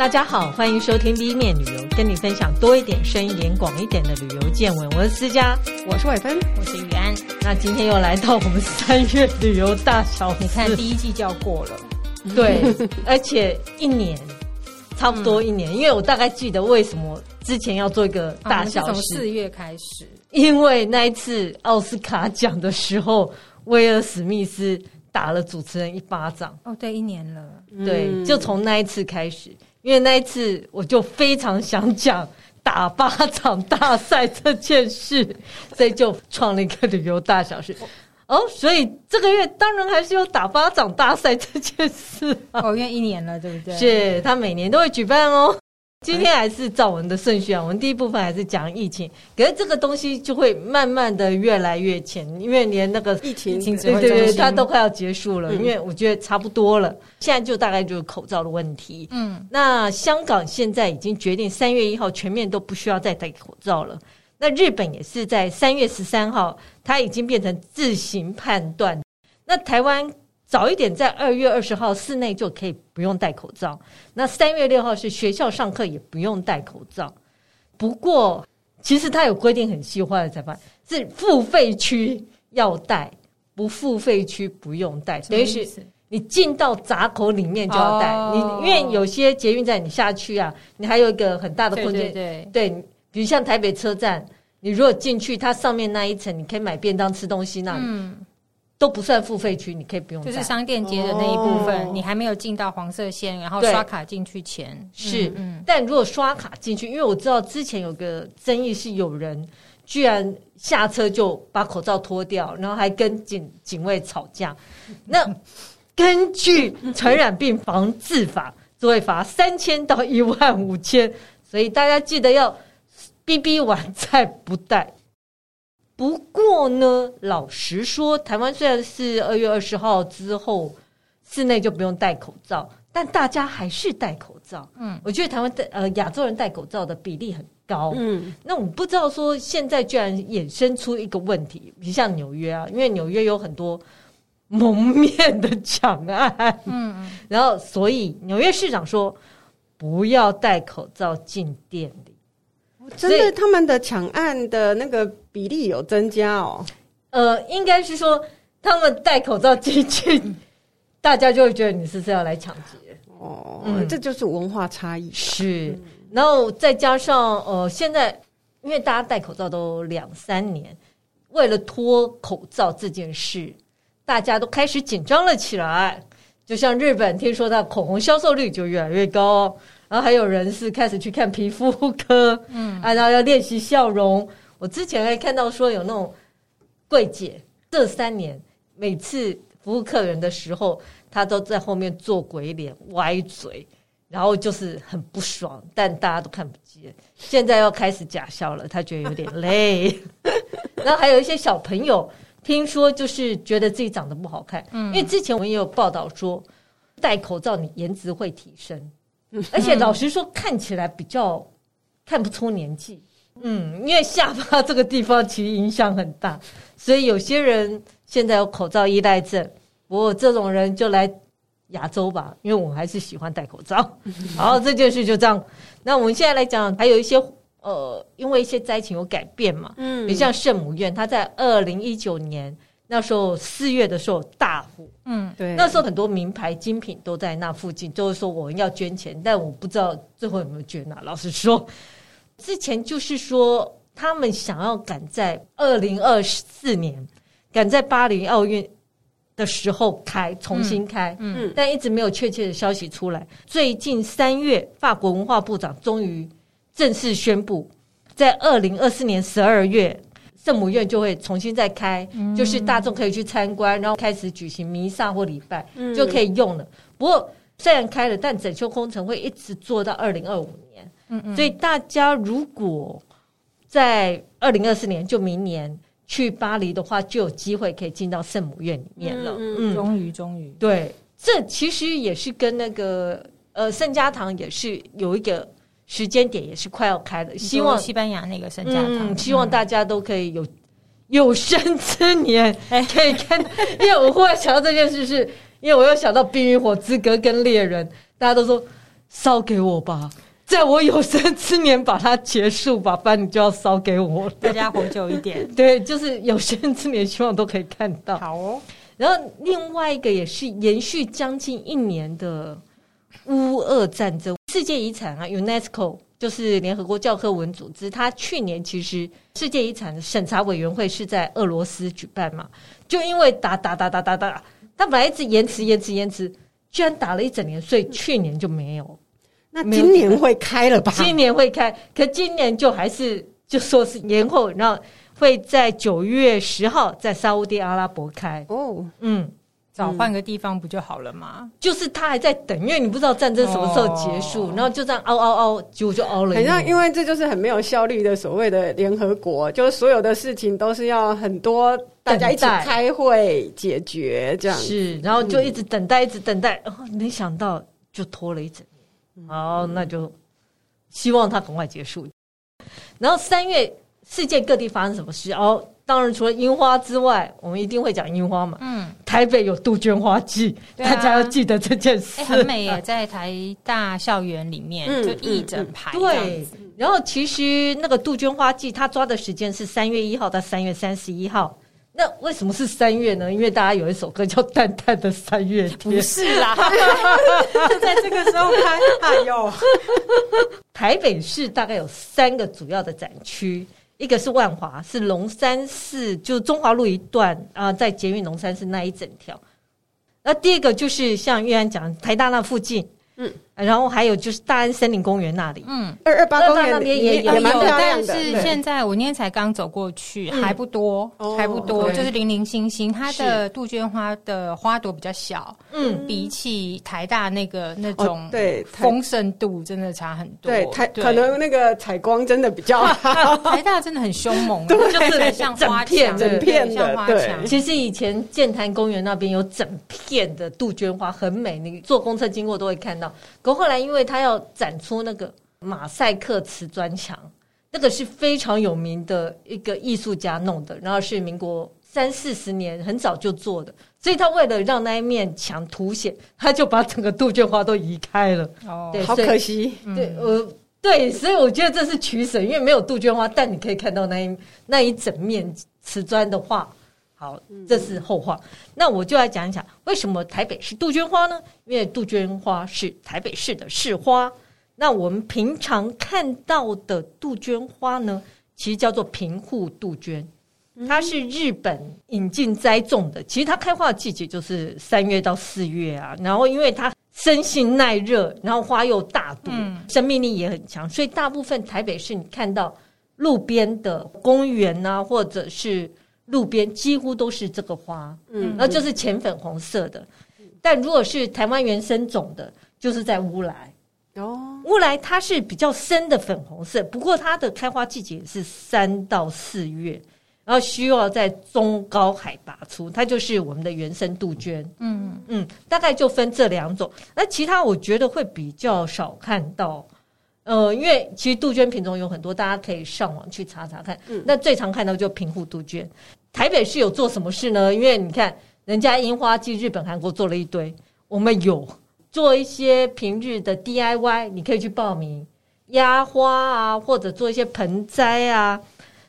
大家好，欢迎收听 B 面旅游，跟你分享多一点、深一点、广一点的旅游见闻。我是思佳，我是伟芬，我是雨安。那今天又来到我们三月旅游大小事，你看第一季就要过了，对，而且一年差不多一年，嗯、因为我大概记得为什么之前要做一个大小事，从四月开始，因为那一次奥斯卡奖的时候，威尔史密斯打了主持人一巴掌。哦，对，一年了，对，嗯、就从那一次开始。因为那一次，我就非常想讲打巴掌大赛这件事，所以就创了一个旅游大小事。哦，所以这个月当然还是有打巴掌大赛这件事啊。哦，因为一年了，对不对？是他每年都会举办哦。今天还是照我们的顺序啊，我们第一部分还是讲疫情，可是这个东西就会慢慢的越来越浅，因为连那个疫情，对对对，它都快要结束了，因为我觉得差不多了。现在就大概就是口罩的问题。嗯，那香港现在已经决定三月一号全面都不需要再戴口罩了。那日本也是在三月十三号，它已经变成自行判断。那台湾。早一点，在二月二十号室内就可以不用戴口罩。那三月六号是学校上课也不用戴口罩。不过，其实它有规定很细化的裁判，是付费区要戴，不付费区不用戴。等于是你进到闸口里面就要戴。你因为有些捷运站你下去啊，你还有一个很大的空间。对，对，比如像台北车站，你如果进去，它上面那一层你可以买便当吃东西那里。嗯都不算付费区，你可以不用。就是商店街的那一部分，哦、你还没有进到黄色线，然后刷卡进去前是。嗯，嗯但如果刷卡进去，因为我知道之前有个争议是有人居然下车就把口罩脱掉，然后还跟警警卫吵架。那根据传染病防治法，就会罚三千到一万五千，所以大家记得要逼逼完再不戴。不过呢，老实说，台湾虽然是二月二十号之后室内就不用戴口罩，但大家还是戴口罩。嗯，我觉得台湾戴呃亚洲人戴口罩的比例很高。嗯，那我不知道说现在居然衍生出一个问题，比如像纽约啊，因为纽约有很多蒙面的 抢案。嗯，然后所以纽约市长说不要戴口罩进店里。真的，他们的抢案的那个比例有增加哦。呃，应该是说他们戴口罩进去，大家就会觉得你是是要来抢劫哦。嗯，这就是文化差异。是，然后再加上呃，现在因为大家戴口罩都两三年，为了脱口罩这件事，大家都开始紧张了起来。就像日本，听说它口红销售率就越来越高。然后还有人是开始去看皮肤科，嗯，啊，然后要练习笑容。我之前还看到说有那种柜姐，这三年每次服务客人的时候，她都在后面做鬼脸、歪嘴，然后就是很不爽，但大家都看不见。现在要开始假笑了，她觉得有点累。然后还有一些小朋友，听说就是觉得自己长得不好看，嗯，因为之前我们也有报道说，戴口罩你颜值会提升。而且老实说，看起来比较看不出年纪。嗯，因为下巴这个地方其实影响很大，所以有些人现在有口罩依赖症。我这种人就来亚洲吧，因为我还是喜欢戴口罩。好，这件事就这样。那我们现在来讲，还有一些呃，因为一些灾情有改变嘛。嗯，比如像圣母院，它在二零一九年。那时候四月的时候大火，嗯，对，那时候很多名牌精品都在那附近，就是说我们要捐钱，但我不知道最后有没有捐啊。老实说，之前就是说他们想要赶在二零二四年赶在巴黎奥运的时候开重新开，嗯，嗯，但一直没有确切的消息出来。最近三月，法国文化部长终于正式宣布，在二零二四年十二月。圣母院就会重新再开，嗯、就是大众可以去参观，然后开始举行弥撒或礼拜，嗯、就可以用了。不过虽然开了，但整修工程会一直做到二零二五年。嗯嗯，所以大家如果在二零二四年，就明年去巴黎的话，就有机会可以进到圣母院里面了。嗯，终于，终于，对，这其实也是跟那个呃圣家堂也是有一个。时间点也是快要开的，希望西班牙那个圣家堂，嗯，希望大家都可以有有生之年可以看。因为我忽然想到这件事是，是因为我又想到《冰与火之歌》跟猎人，大家都说烧给我吧，在我有生之年把它结束吧，不然你就要烧给我。大家活久一点，对，就是有生之年希望都可以看到。好哦。然后另外一个也是延续将近一年的乌俄战争，世界遗产啊，UNESCO 就是联合国教科文组织，它去年其实世界遗产的审查委员会是在俄罗斯举办嘛，就因为打打打打打打，它本来一直延迟延迟延迟，居然打了一整年，所以去年就没有。那今年会开了吧？今年会开，可今年就还是就说是年后，然后。会在九月十号在沙乌地阿拉伯开哦，嗯，早换个地方不就好了吗？就是他还在等，因为你不知道战争什么时候结束，哦、然后就这样熬熬熬，结果就熬了。好像因为这就是很没有效率的所谓的联合国，就是所有的事情都是要很多大家一起开会解决这样。是，然后就一直等待，一直等待，哦，没想到就拖了一整年。好，那就希望它赶快结束。然后三月。世界各地发生什么事？哦，当然除了樱花之外，我们一定会讲樱花嘛。嗯，台北有杜鹃花季，啊、大家要记得这件事。欸、很美耶，在台大校园里面、嗯、就一整排、嗯嗯。对，然后其实那个杜鹃花季，它抓的时间是三月一号到三月三十一号。那为什么是三月呢？因为大家有一首歌叫《淡淡的三月天》，不是啦，就 在这个时候开。哎呦，台北市大概有三个主要的展区。一个是万华，是龙山寺，就中华路一段啊，在捷运龙山寺那一整条。那第二个就是像玉安讲，台大那附近。嗯，然后还有就是大安森林公园那里，嗯，二二八公园那边也也蛮漂。但是现在我那天才刚走过去，还不多，还不多，就是零零星星。它的杜鹃花的花朵比较小，嗯，比起台大那个那种对丰盛度真的差很多。对，台可能那个采光真的比较好，台大真的很凶猛，就是像花片整片的。对，其实以前剑潭公园那边有整片的杜鹃花，很美，你坐公车经过都会看到。可后来，因为他要展出那个马赛克瓷砖墙，那个是非常有名的一个艺术家弄的，然后是民国三四十年很早就做的，所以他为了让那一面墙凸显，他就把整个杜鹃花都移开了。哦，对，好可惜。对，呃，对，所以我觉得这是取舍，因为没有杜鹃花，但你可以看到那一那一整面瓷砖的画。好，这是后话。那我就来讲一讲，为什么台北是杜鹃花呢？因为杜鹃花是台北市的市花。那我们平常看到的杜鹃花呢，其实叫做平户杜鹃，它是日本引进栽种的。其实它开花的季节就是三月到四月啊。然后因为它生性耐热，然后花又大朵，生命力也很强，所以大部分台北市你看到路边的公园啊，或者是路边几乎都是这个花，嗯，然后就是浅粉红色的。但如果是台湾原生种的，就是在乌来哦，乌来它是比较深的粉红色，不过它的开花季节是三到四月，然后需要在中高海拔出，它就是我们的原生杜鹃。嗯嗯，大概就分这两种，那其他我觉得会比较少看到。呃，因为其实杜鹃品种有很多，大家可以上网去查查看。嗯，那最常看到就平户杜鹃。台北市有做什么事呢？因为你看，人家樱花季，日本、韩国做了一堆，我们有做一些平日的 DIY，你可以去报名压花啊，或者做一些盆栽啊。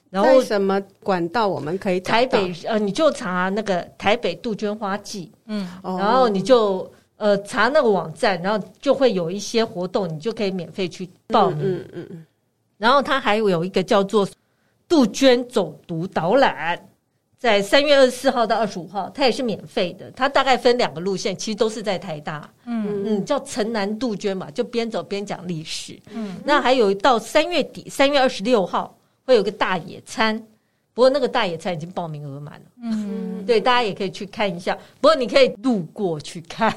然后什么管道我们可以台北呃，你就查那个台北杜鹃花季，嗯，然后你就呃查那个网站，然后就会有一些活动，你就可以免费去报名。嗯嗯嗯。然后它还有一个叫做杜鹃走读导览。在三月二十四号到二十五号，它也是免费的。它大概分两个路线，其实都是在台大。嗯嗯，叫城南杜鹃嘛，就边走边讲历史。嗯，那还有到三月底，三月二十六号会有个大野餐，不过那个大野餐已经报名额满了。嗯，对，大家也可以去看一下。不过你可以路过去看。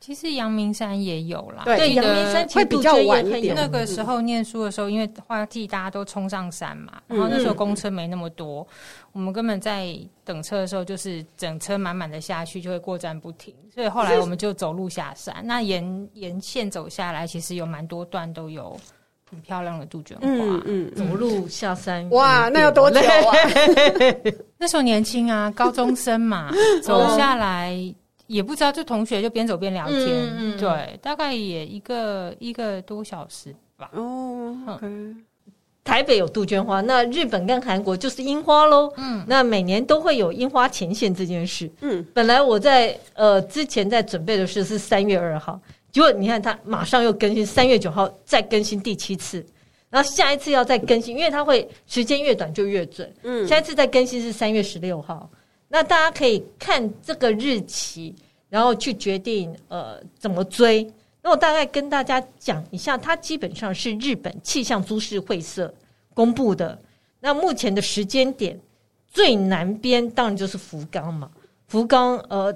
其实阳明山也有啦，对，阳明山会比较晚一点。那个时候念书的时候，因为花季大家都冲上山嘛，然后那时候公车没那么多，我们根本在等车的时候就是整车满满的下去，就会过站不停。所以后来我们就走路下山。那沿沿线走下来，其实有蛮多段都有很漂亮的杜鹃花。嗯嗯，走路下山，哇，那要多久啊？那时候年轻啊，高中生嘛，走下来。也不知道，就同学就边走边聊天，嗯嗯、对，大概也一个一个多小时吧。哦，okay、台北有杜鹃花，那日本跟韩国就是樱花喽。嗯，那每年都会有樱花前线这件事。嗯，本来我在呃之前在准备的是是三月二号，结果你看他马上又更新三月九号再更新第七次，然后下一次要再更新，因为它会时间越短就越准。嗯，下一次再更新是三月十六号。那大家可以看这个日期，然后去决定呃怎么追。那我大概跟大家讲一下，它基本上是日本气象株式会社公布的。那目前的时间点，最南边当然就是福冈嘛，福冈呃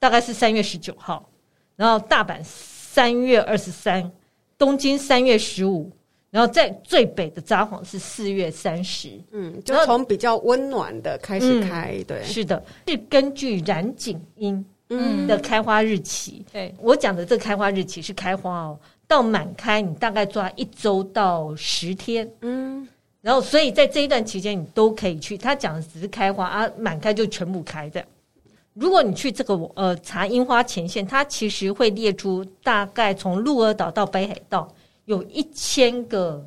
大概是三月十九号，然后大阪三月二十三，东京三月十五。然后在最北的札幌是四月三十，嗯，就从比较温暖的开始开，嗯、对，是的，是根据染井樱嗯的开花日期，嗯、对我讲的这个开花日期是开花哦，到满开你大概抓一周到十天，嗯，然后所以在这一段期间你都可以去，他讲的只是开花啊，满开就全部开的。如果你去这个呃查樱花前线，它其实会列出大概从鹿儿岛到北海道。有一千个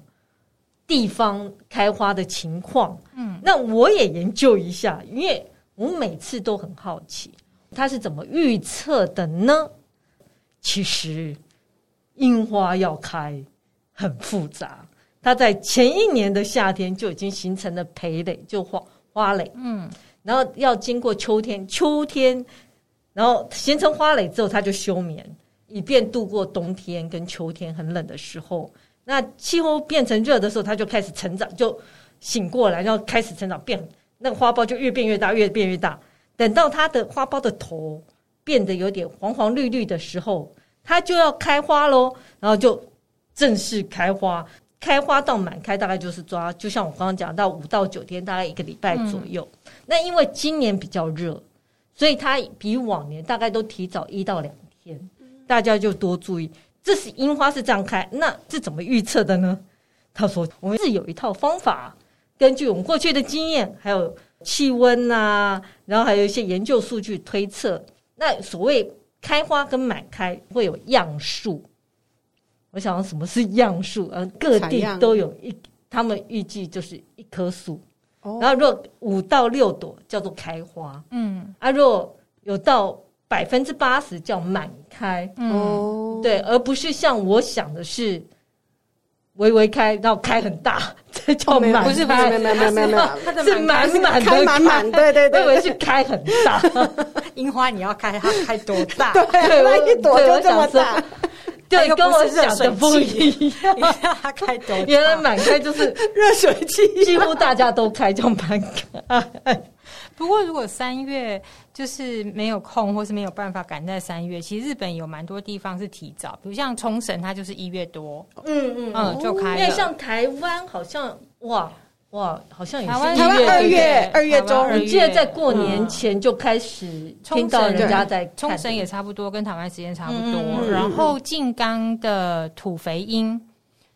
地方开花的情况，嗯，那我也研究一下，因为我每次都很好奇，它是怎么预测的呢？其实樱花要开很复杂，它在前一年的夏天就已经形成了蓓蕾，就花花蕾，嗯，然后要经过秋天，秋天，然后形成花蕾之后，它就休眠。以便度过冬天跟秋天很冷的时候，那气候变成热的时候，它就开始成长，就醒过来，然后开始成长，变那个花苞就越变越大，越变越大。等到它的花苞的头变得有点黄黄绿绿的时候，它就要开花喽，然后就正式开花。开花到满开大概就是抓，就像我刚刚讲到五到九天，大概一个礼拜左右。那因为今年比较热，所以它比往年大概都提早一到两天。大家就多注意，这是樱花是这样开，那这怎么预测的呢？他说，我们是有一套方法，根据我们过去的经验，还有气温啊，然后还有一些研究数据推测。那所谓开花跟满开会有样数，我想什么是样数？呃，各地都有一，他们预计就是一棵树。哦，然后若五到六朵叫做开花，嗯，啊，若有到。百分之八十叫满开，哦，对，而不是像我想的是微微开，然后开很大，这叫满开。不是，不是，没有，没有，没有，没有，是满满的开满满，对对对，我以为是开很大。樱花你要开它开多大？对，那一朵就这么大。对，跟我想的不一样。它开多大？原来满开就是热水器，几乎大家都开叫满开。不过，如果三月就是没有空，或是没有办法赶在三月，其实日本有蛮多地方是提早，比如像冲绳，它就是一月多，嗯嗯嗯。就开了。因为像台湾，好像哇哇，好像也是台湾二月二月中，我记得在过年前就开始听到人家在冲绳也差不多，跟台湾时间差不多。然后静冈的土肥樱。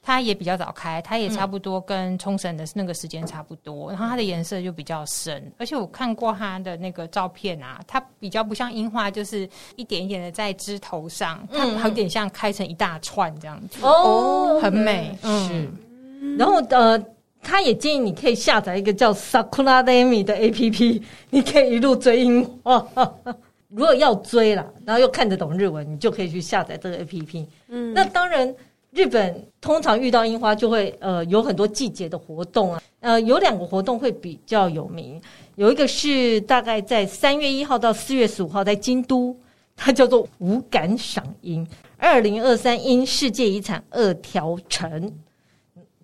它也比较早开，它也差不多跟冲绳的那个时间差不多，嗯、然后它的颜色就比较深，而且我看过它的那个照片啊，它比较不像樱花，就是一点一点的在枝头上，它有点像开成一大串这样子，哦，很美，嗯、是。然后呃，他也建议你可以下载一个叫 Sakura Demi 的 APP，你可以一路追樱花。如果要追了，然后又看得懂日文，你就可以去下载这个 APP。嗯，那当然。日本通常遇到樱花就会呃有很多季节的活动啊，呃有两个活动会比较有名，有一个是大概在三月一号到四月十五号在京都，它叫做五感赏樱。二零二三樱世界遗产二条城，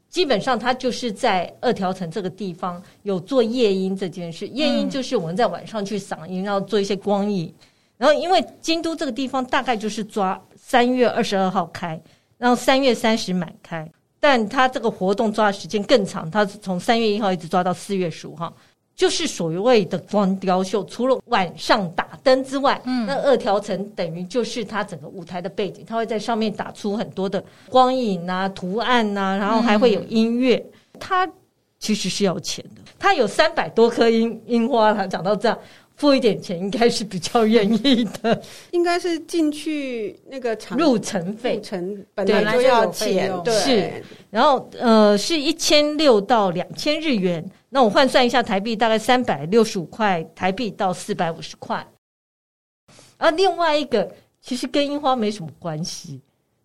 基本上它就是在二条城这个地方有做夜樱这件事，夜樱就是我们在晚上去赏樱，然后做一些光影，然后因为京都这个地方大概就是抓三月二十二号开。然后三月三十满开，但他这个活动抓的时间更长，他是从三月一号一直抓到四月十五号，就是所谓的光雕秀。除了晚上打灯之外，嗯，那二条城等于就是它整个舞台的背景，它会在上面打出很多的光影啊、图案啊，然后还会有音乐。它其实是要钱的，它有三百多颗樱樱花了。讲到这样。付一点钱，应该是比较愿意的。应该是进去那个场入城费，入城本来就要钱，对，是。然后呃，是一千六到两千日元。那我换算一下台币，大概三百六十五块台币到四百五十块。而另外一个其实跟樱花没什么关系。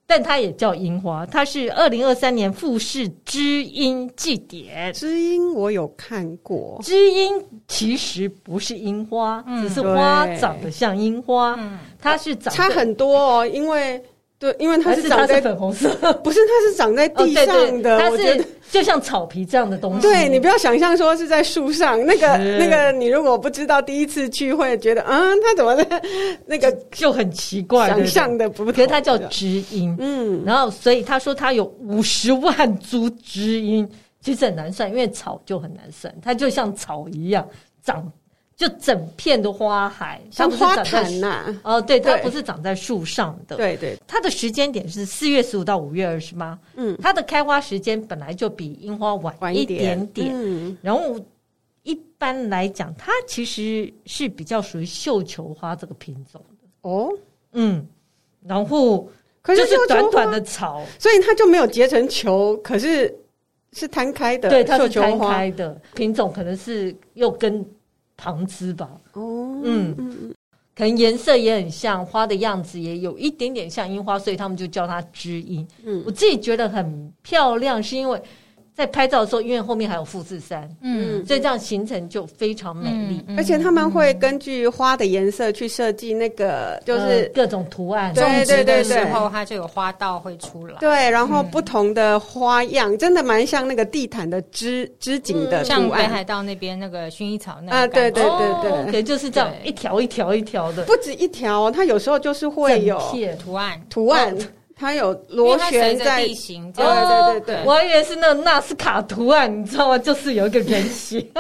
但它也叫樱花，它是二零二三年富士知音祭典。知音我有看过，知音其实不是樱花，嗯、只是花长得像樱花，嗯、它是长差很多哦，因为。对，因为它是长在是粉红色，不是，它是长在地上的。哦、对对，它是就像草皮这样的东西。对，你不要想象说是在树上，那个那个，你如果不知道，第一次去会觉得，啊，它怎么在那个就很奇怪，想象的不同。可是它叫知音，嗯，然后所以他说他有五十万株知音，其实很难算，因为草就很难算，它就像草一样长。就整片的花海，像花坛呐。哦，对，它不是长在树上的。对对，它的时间点是四月十五到五月二十八？嗯，它的开花时间本来就比樱花晚一点点。嗯，然后一般来讲，它其实是比较属于绣球花这个品种的。哦，嗯，然后可是就是短短的草，所以它就没有结成球，可是是摊开的。对，它是摊开的品种，可能是又跟。旁枝吧，哦，嗯嗯，可能颜色也很像，花的样子也有一点点像樱花，所以他们就叫它知樱。嗯，我自己觉得很漂亮，是因为。在拍照的时候，因为后面还有富士山，嗯，所以这样行程就非常美丽。而且他们会根据花的颜色去设计那个，就是各种图案。对对对，时候它就有花道会出来。对，然后不同的花样，真的蛮像那个地毯的织织锦的。像北海道那边那个薰衣草那啊，对对对对，就是这样一条一条一条的，不止一条，它有时候就是会有图案图案。它有螺旋在地形，对对对对，我还以为是那个纳斯卡图案，你知道吗？就是有一个人形。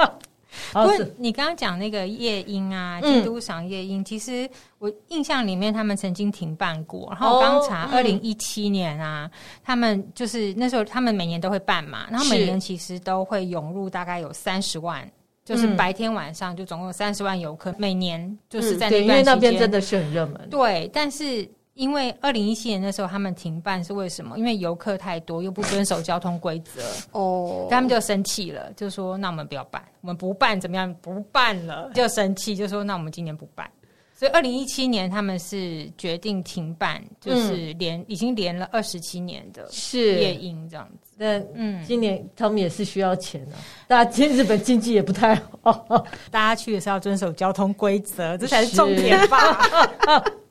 不过你刚刚讲那个夜莺啊，基督赏夜樱，其实我印象里面他们曾经停办过。然后我刚查，二零一七年啊，他们就是那时候他们每年都会办嘛，然后每年其实都会涌入大概有三十万，就是白天晚上就总共有三十万游客，每年就是在那段时间，因为那边真的是很热门。对，但是。因为二零一七年的时候他们停办是为什么？因为游客太多，又不遵守交通规则哦，他们就生气了，就说：“那我们不要办，我们不办怎么样？不办了就生气，就说那我们今年不办。”所以二零一七年他们是决定停办，就是连、嗯、已经连了二十七年的夜莺这样子。那嗯，今年他们也是需要钱啊。大家今日本经济也不太好，大家去也是要遵守交通规则，这才是重点吧。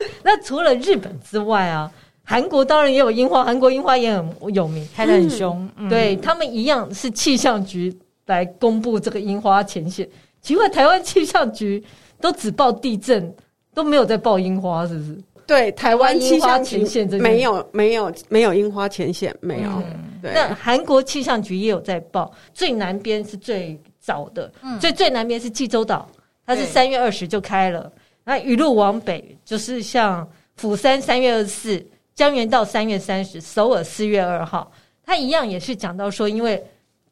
那除了日本之外啊，韩国当然也有樱花，韩国樱花也很有名，开得很凶。嗯、对他们一样是气象局来公布这个樱花前线。奇怪，台湾气象局都只报地震，都没有在报樱花，是不是？对，台湾樱花前线没有没有没有樱花前线，没有。嗯、对，那韩国气象局也有在报，最南边是最早的，嗯、最最南边是济州岛，它是三月二十就开了。那一路往北，就是像釜山三月二十四，江原道三月三十，首尔四月二号，它一样也是讲到说，因为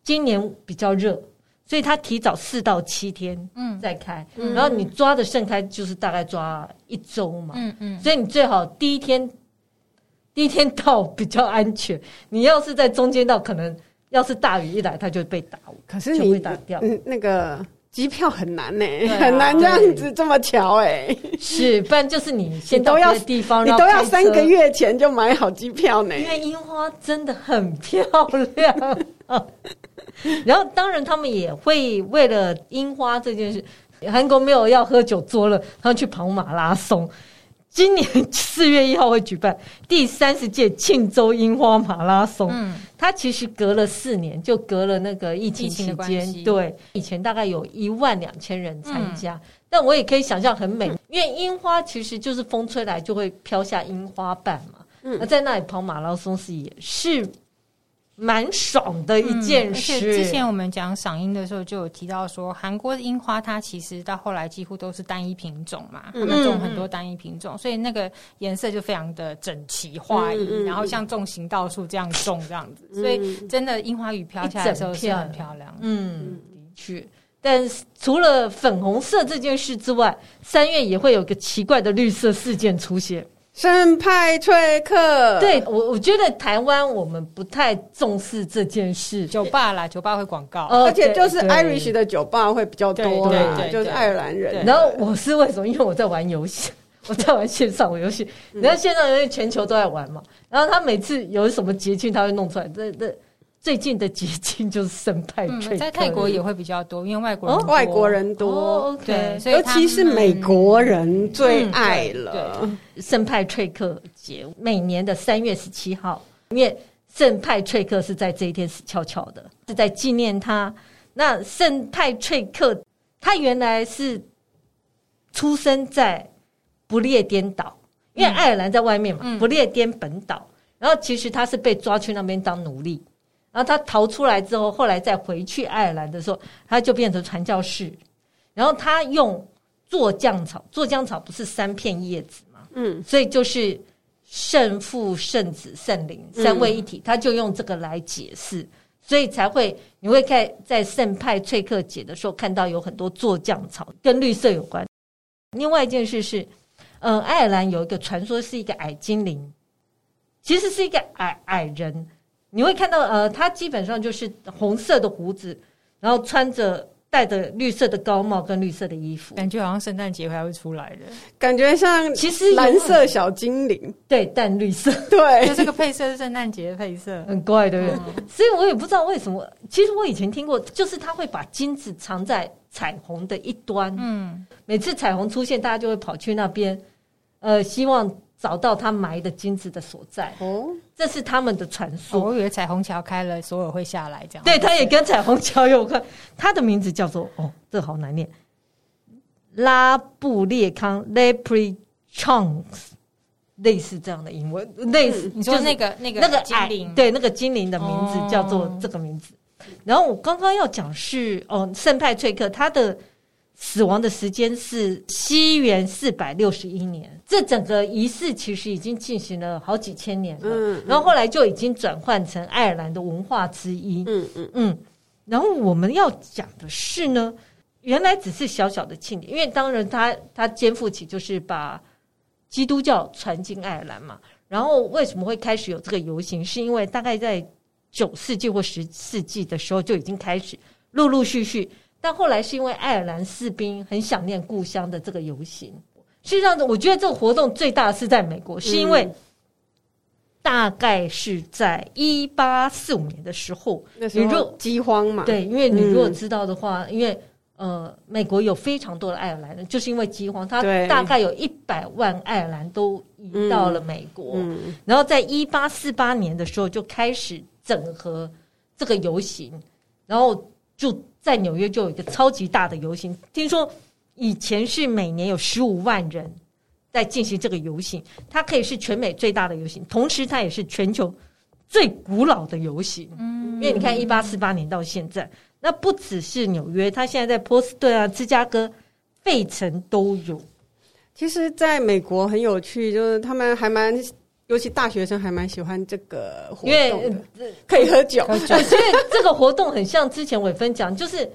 今年比较热，所以它提早四到七天嗯。再开，嗯、然后你抓的盛开就是大概抓一周嘛，嗯嗯，所以你最好第一天第一天到比较安全，你要是在中间到，可能要是大雨一来，它就被打，可是你会打掉，嗯，那个。机票很难呢，很难这样子这么巧哎，是，不然就是你先到别的地方，你都要三个月前就买好机票呢。因为樱花真的很漂亮，然后当然他们也会为了樱花这件事，韩国没有要喝酒做了，他们去跑马拉松。今年四月一号会举办第三十届庆州樱花马拉松。嗯，它其实隔了四年，就隔了那个疫情期间。对，以前大概有一万两千人参加，嗯、但我也可以想象很美，因为樱花其实就是风吹来就会飘下樱花瓣嘛。嗯，那在那里跑马拉松是也是。蛮爽的一件事。嗯、而且之前我们讲赏樱的时候，就有提到说，韩国的樱花它其实到后来几乎都是单一品种嘛，他们种很多单一品种，嗯、所以那个颜色就非常的整齐划一，嗯、然后像种行道树这样种这样子，嗯、所以真的樱花雨飘下来的时候是很漂亮。嗯，的确。但除了粉红色这件事之外，三月也会有个奇怪的绿色事件出现。圣派崔克，对我，我觉得台湾我们不太重视这件事。酒吧啦，酒吧会广告，而且就是 Irish 的酒吧会比较多啦，对对对，就是爱尔兰人。然后我是为什么？因为我在玩游戏，我在玩线上游戏。你看线上游戏全球都在玩嘛，然后他每次有什么节庆，他会弄出来。这这。最近的捷径就是圣派翠克，在泰国也会比较多，因为外国人外国人多，对，尤其是美国人最爱了圣派翠克节，每年的三月十七号，因为圣派翠克是在这一天死翘翘的，是在纪念他。那圣派翠克他原来是出生在不列颠岛，因为爱尔兰在外面嘛，不列颠本岛，然后其实他是被抓去那边当奴隶。然后他逃出来之后，后来再回去爱尔兰的时候，他就变成传教士。然后他用做酱草，做酱草不是三片叶子嘛？嗯，所以就是圣父、圣子、圣灵三位一体，他就用这个来解释，所以才会你会看在圣派翠克节的时候看到有很多做酱草跟绿色有关。另外一件事是，嗯，爱尔兰有一个传说是一个矮精灵，其实是一个矮矮人。你会看到，呃，他基本上就是红色的胡子，然后穿着戴着绿色的高帽跟绿色的衣服，感觉好像圣诞节还会出来的，感觉像其实蓝色小精灵，对，淡绿色，对，就这个配色是圣诞节的配色，很怪，对不对？嗯、所以我也不知道为什么。其实我以前听过，就是他会把金子藏在彩虹的一端，嗯，每次彩虹出现，大家就会跑去那边，呃，希望。找到他埋的金子的所在哦，这是他们的传说。哦，我以为彩虹桥开了，所有会下来这样。对，他也跟彩虹桥有关。他的名字叫做哦，这好难念，拉布列康 （Leprechaun），类似这样的英文，类似。你说那个那个那个精灵，对，那个精灵的名字叫做这个名字。然后我刚刚要讲是哦，圣派翠克他的。死亡的时间是西元四百六十一年，这整个仪式其实已经进行了好几千年了。嗯，然后后来就已经转换成爱尔兰的文化之一。嗯嗯嗯。然后我们要讲的是呢，原来只是小小的庆典，因为当然他他肩负起就是把基督教传进爱尔兰嘛。然后为什么会开始有这个游行？是因为大概在九世纪或十世纪的时候就已经开始陆陆续续。但后来是因为爱尔兰士兵很想念故乡的这个游行。实际上，我觉得这个活动最大的是在美国，是因为大概是在一八四五年的时候，那时候饥荒嘛。对，因为你如果知道的话，因为呃，美国有非常多的爱尔兰人，就是因为饥荒，他大概有一百万爱尔兰都移到了美国。然后在一八四八年的时候就开始整合这个游行，然后就。在纽约就有一个超级大的游行，听说以前是每年有十五万人在进行这个游行，它可以是全美最大的游行，同时它也是全球最古老的游行。嗯，因为你看一八四八年到现在，那不只是纽约，它现在在波士顿啊、芝加哥、费城都有。其实，在美国很有趣，就是他们还蛮。尤其大学生还蛮喜欢这个活动的，因为可以喝酒。所以这个活动很像之前伟芬讲，就是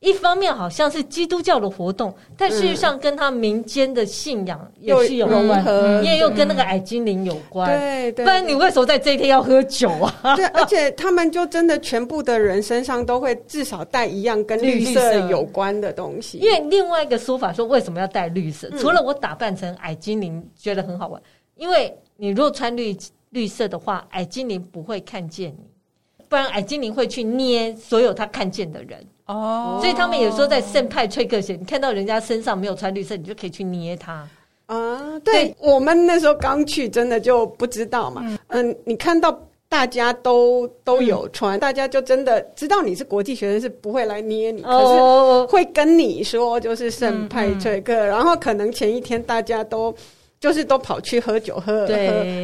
一方面好像是基督教的活动，但事实上跟他民间的信仰也是有关，因为又跟那个矮精灵有关。对，对，不然你为什么在这一天要喝酒啊？对，而且他们就真的全部的人身上都会至少带一样跟绿色有关的东西。因为另外一个说法说，为什么要带绿色？除了我打扮成矮精灵觉得很好玩，因为。你如果穿绿绿色的话，矮精灵不会看见你，不然矮精灵会去捏所有他看见的人。哦，所以他们有时候在圣派崔克节，你看到人家身上没有穿绿色，你就可以去捏他。啊，对，对我们那时候刚去，真的就不知道嘛。嗯，嗯，你看到大家都都有穿，嗯，大家就真的知道你是国际学生，是不会来捏你，哦，可是会跟你说就是圣派崔克，嗯嗯，然后可能前一天大家都。就是都跑去喝酒喝，喝，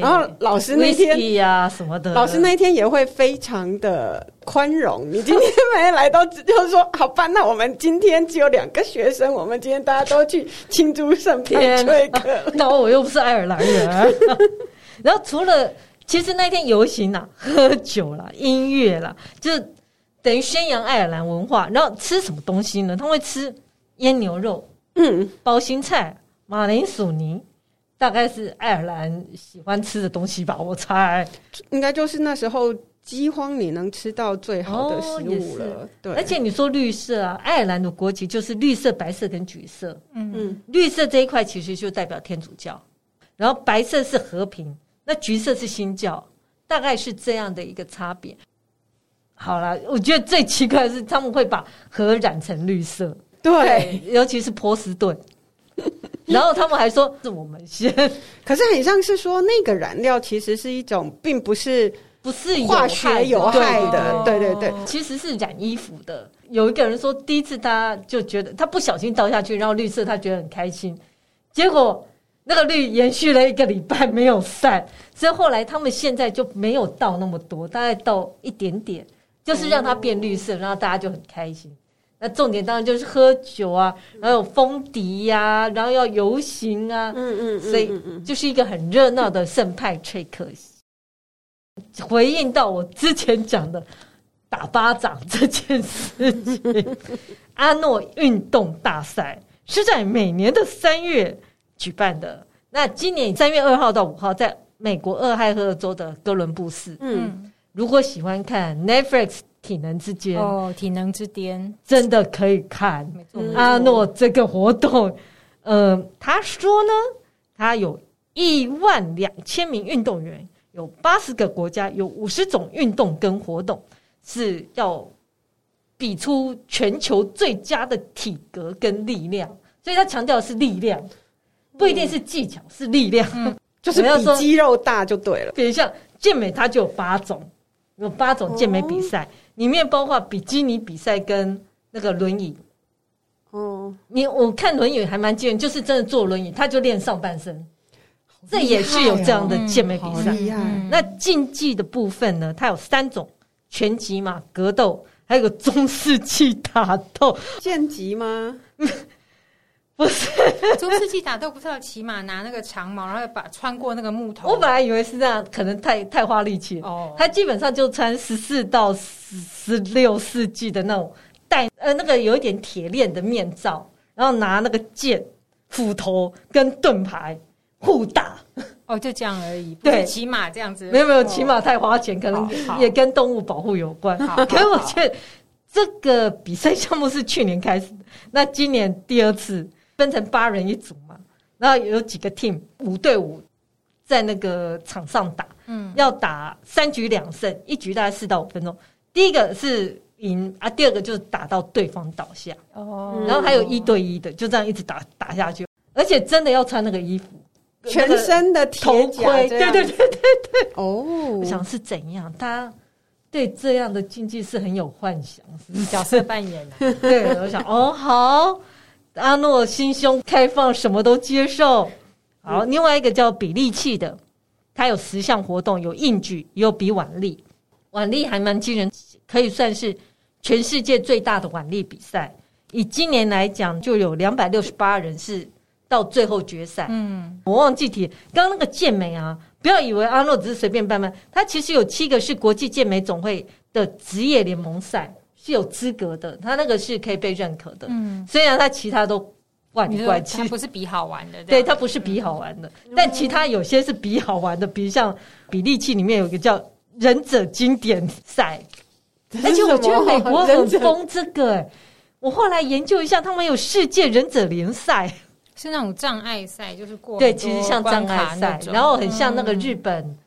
然后老师那天呀什么的，老师那天也会非常的宽容。你今天没来到，就是说好吧，那我们今天只有两个学生，我们今天大家都去庆祝圣派翠克。那我又不是爱尔兰人。然后除了，其实那天游行啊，喝酒啦，音乐啦，就等于宣扬爱尔兰文化。然后吃什么东西呢？他会吃腌牛肉，嗯，包心菜、马铃薯泥，大概是爱尔兰喜欢吃的东西吧？我猜，应该就是那时候饥荒你能吃到最好的食物了。哦、对，而且你说绿色啊，爱尔兰的国旗就是绿色、白色跟橘色。嗯嗯，绿色这一块其实就代表天主教，然后白色是和平，那橘色是新教。大概是这样的一个差别。好了，我觉得最奇怪的是他们会把河染成绿色，对，对，尤其是波士顿。然后他们还说是我们先，可是很像是说那个染料其实是一种，并不是不是化学有害的，对对对，其实是染衣服的。有一个人说，第一次他就觉得他不小心倒下去，然后绿色，他觉得很开心，结果。那个绿延续了一个礼拜没有散，所以后来他们现在就没有倒那么多，大概倒一点点，就是让它变绿色，然后大家就很开心。那重点当然就是喝酒啊，然后有风笛呀、啊，然后要游行啊，嗯嗯，所以就是一个很热闹的圣派翠克。回应到我之前讲的打巴掌这件事情，阿诺运动大赛是在每年的三月。举办的。那今年三月二号到五号，在美国俄亥俄州的哥伦布市。嗯，如果喜欢看 Netflix 体能之巅哦，体能之巅真的可以看。阿诺这个活动，呃，他说呢，他有一万两千名运动员，有八十个国家，有五十种运动跟活动，是要比出全球最佳的体格跟力量。所以他强调的是力量。不一定是技巧，是力量，嗯、就是比肌肉大就对了。比如像健美，它就有八种，有八种健美比赛，哦、里面包括比基尼比赛跟那个轮椅。哦，你我看轮椅还蛮惊人，就是真的坐轮椅，他就练上半身，哦、这也是有这样的健美比赛。嗯、那竞技的部分呢，它有三种：拳击嘛、格斗，还有个中世纪打斗。剑击吗？不是中世纪打斗，不是要骑马拿那个长矛，然后把穿过那个木头。我本来以为是这样，可能太太花力气哦。他基本上就穿十四到十十六世纪的那种带呃那个有一点铁链的面罩，然后拿那个剑、斧头跟盾牌互打。哦，就这样而已。对，骑马这样子。没有没有，骑马太花钱，可能也跟动物保护有关。可是我觉得这个比赛项目是去年开始的，那今年第二次。分成八人一组嘛，然后有几个 team 五对五在那个场上打，嗯，要打三局两胜，一局大概四到五分钟。第一个是赢啊，第二个就是打到对方倒下哦，然后还有一对一的，就这样一直打打下去，而且真的要穿那个衣服，全身的头盔，对对对对对。哦，我想是怎样？他对这样的竞技是很有幻想，是角色扮演的。对，我想哦好。阿诺心胸开放，什么都接受。好，另外一个叫比利器的，他有十项活动，有硬举，也有比腕力。腕力还蛮惊人，可以算是全世界最大的腕力比赛。以今年来讲，就有两百六十八人是到最后决赛。嗯，我忘记提，刚刚那个健美啊，不要以为阿诺只是随便办办，他其实有七个是国际健美总会的职业联盟赛。是有资格的，他那个是可以被认可的。嗯，虽然他其他都怪里怪气，他不是比好玩的。对，他不是比好玩的，嗯、但其他有些是比好玩的，比如像比例器里面有一个叫忍者经典赛，而且我觉得美国很疯这个、欸。我后来研究一下，他们有世界忍者联赛，是那种障碍赛，就是过对，其实像障碍赛，然后很像那个日本。嗯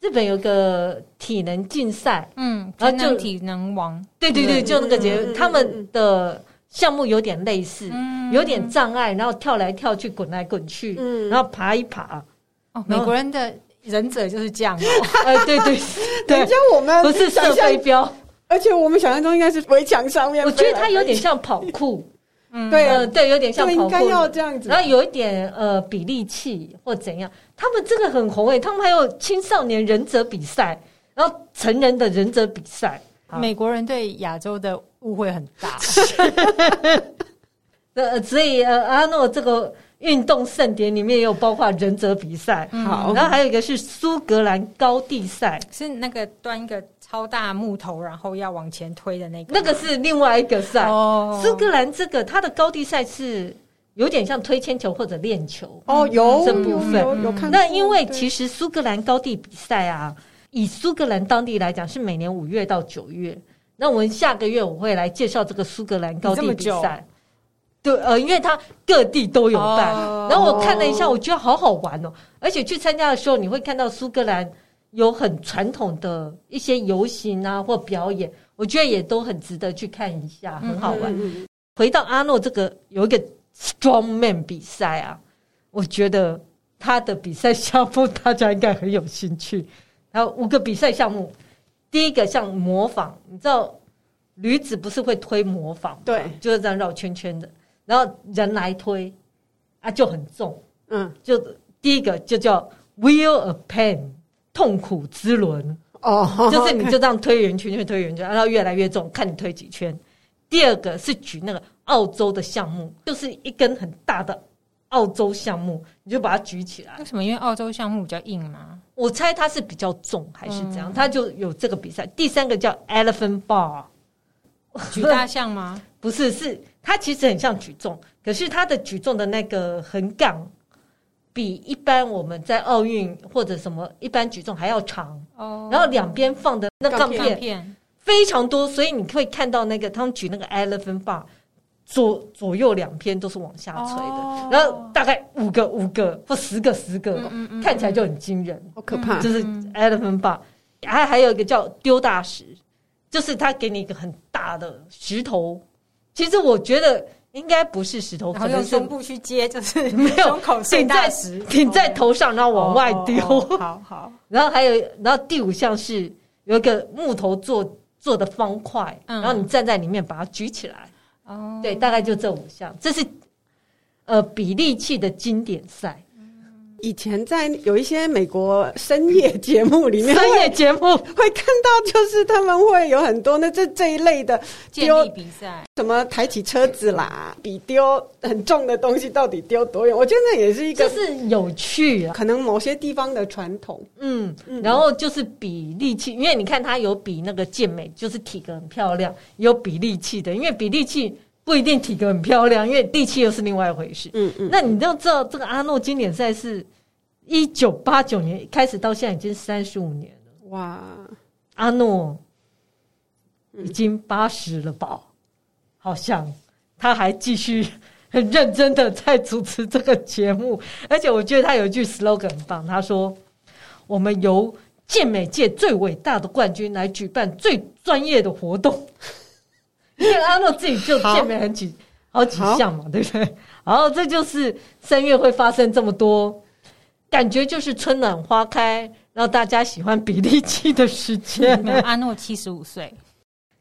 日本有个体能竞赛，嗯，然后就体能王，对对对，就那个节目，他们的项目有点类似，有点障碍，然后跳来跳去，滚来滚去，然后爬一爬。哦，美国人的忍者就是这样哦，哎，对对对，像我们不是射飞镖，而且我们想象中应该是围墙上面，我觉得它有点像跑酷。嗯，对啊，对，有点像跑酷，应该要这样子，然后有一点呃比力气或怎样，他们这个很红诶，他们还有青少年忍者比赛，然后成人的忍者比赛。美国人对亚洲的误会很大，呃，所以呃阿诺这个运动盛典里面也有包括忍者比赛，好，然后还有一个是苏格兰高地赛，是那个端一个超大木头，然后要往前推的那个。那个是另外一个赛。哦，苏格兰这个它的高地赛是有点像推铅球或者链球哦，有这部分有有看。那因为其实苏格兰高地比赛啊，以苏格兰当地来讲是每年五月到九月。那我们下个月我会来介绍这个苏格兰高地比赛。对，呃，因为它各地都有办，然后我看了一下，我觉得好好玩哦。而且去参加的时候，你会看到苏格兰有很传统的一些游行啊或表演，我觉得也都很值得去看一下，很好玩。回到阿诺这个有一个 Strongman 比赛啊，我觉得他的比赛项目大家应该很有兴趣。然后五个比赛项目，第一个像模仿，你知道驴子不是会推模仿，对，就是这样绕圈圈的。然后人来推啊，就很重，嗯，就第一个就叫 Wheel of Pain，痛苦之轮哦，就是你就这样推圆圈圈，推圆圈，然后越来越重，看你推几圈。第二个是举那个澳洲的项目，就是一根很大的澳洲项目，你就把它举起来。为什么？因为澳洲项目比较硬吗？我猜它是比较重，还是怎样？它就有这个比赛。第三个叫 Elephant Bar，举大象吗？不是，是。它其实很像举重，可是它的举重的那个横杠比一般我们在奥运或者什么一般举重还要长。哦，然后两边放的那杠片非常多，所以你会看到那个他们举那个 elephant bar，左左右两边都是往下垂的，哦、然后大概五个五个或十个十个，嗯嗯嗯、看起来就很惊人，好可怕。就是 elephant bar，还还有一个叫丢大石，就是他给你一个很大的石头。其实我觉得应该不是石头，可能是胸部去接，就是 没有胸口顶在顶在头上，然后往外丢。好好。然后还有，然后第五项是有一个木头做做的方块，然后你站在里面把它举起来。哦，对，大概就这五项，这是呃比例器的经典赛。以前在有一些美国深夜节目里面，深夜节目会看到，就是他们会有很多那这这一类的丢比赛，什么抬起车子啦，比丢很重的东西到底丢多远？我觉得那也是一个，就是有趣啊，可能某些地方的传统。嗯，然后就是比力气，因为你看他有比那个健美，就是体格很漂亮，有比力气的，因为比力气不一定体格很漂亮，因为力气又是另外一回事。嗯嗯，那你都知道这个阿诺经典赛是一九八九年开始到现在已经三十五年了。哇，阿诺已经八十了吧？好像他还继续很认真的在主持这个节目，而且我觉得他有一句 slogan 很棒，他说：“我们由健美界最伟大的冠军来举办最专业的活动。”因为阿诺自己就健美很几好，好几项嘛，对不对？然后这就是三月会发生这么多，感觉就是春暖花开，然后大家喜欢比力气的时间。阿诺七十五岁，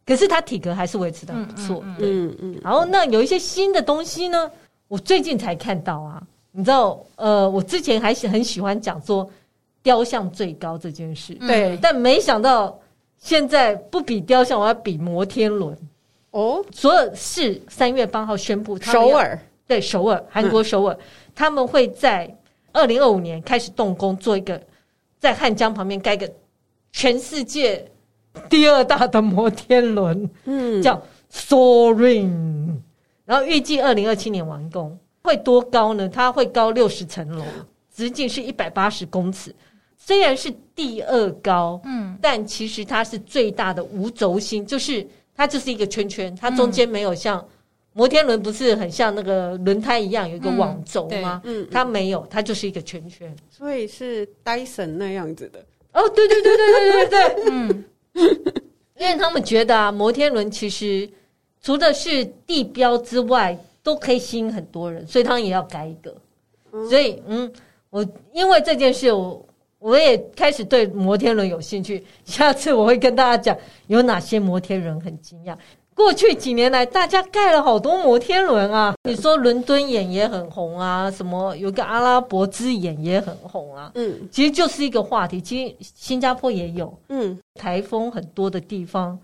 可是他体格还是维持的很不错。嗯嗯。然后那有一些新的东西呢，我最近才看到啊。你知道，呃，我之前还是很喜欢讲说雕像最高这件事，对，嗯、但没想到现在不比雕像，我要比摩天轮。哦，所有是三月八号宣布，首尔。对首尔，韩国首尔，嗯、他们会在二零二五年开始动工，做一个在汉江旁边盖个全世界第二大的摩天轮，嗯，叫 Soaring，然后预计二零二七年完工，会多高呢？它会高六十层楼，直径是一百八十公尺，虽然是第二高，嗯，但其实它是最大的无轴心，就是。它就是一个圈圈，它中间没有像摩天轮不是很像那个轮胎一样有一个网轴吗？嗯，它没有，它就是一个圈圈，所以是戴森那样子的。哦，对对对对对对对，嗯，因为他们觉得啊，摩天轮其实除了是地标之外，都可以吸引很多人，所以他们也要改一个。所以，嗯，我因为这件事我。我也开始对摩天轮有兴趣，下次我会跟大家讲有哪些摩天轮很惊讶。过去几年来，大家盖了好多摩天轮啊！你说伦敦眼也很红啊，什么有个阿拉伯之眼也很红啊。嗯，其实就是一个话题。其实新加坡也有，嗯，台风很多的地方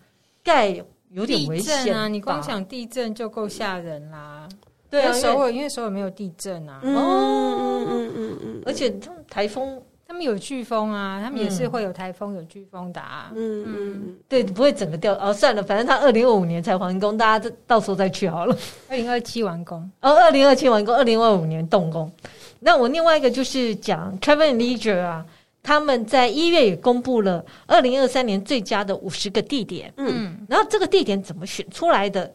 盖有点危险啊！你光想地震就够吓人啦。对啊，首尔因为首尔没有地震啊。嗯嗯嗯嗯嗯，而且台风。他们有飓风啊，他们也是会有台风、有飓风的啊。嗯嗯，对，不会整个掉哦。算了，反正他二零二五年才完工，大家到时候再去好了。二零二七完工，哦，二零二七完工，二零二五年动工。那我另外一个就是讲 Kevin Leisure 啊，他们在一月也公布了二零二三年最佳的五十个地点。嗯，然后这个地点怎么选出来的？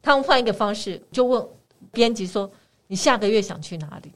他们换一个方式，就问编辑说：“你下个月想去哪里？”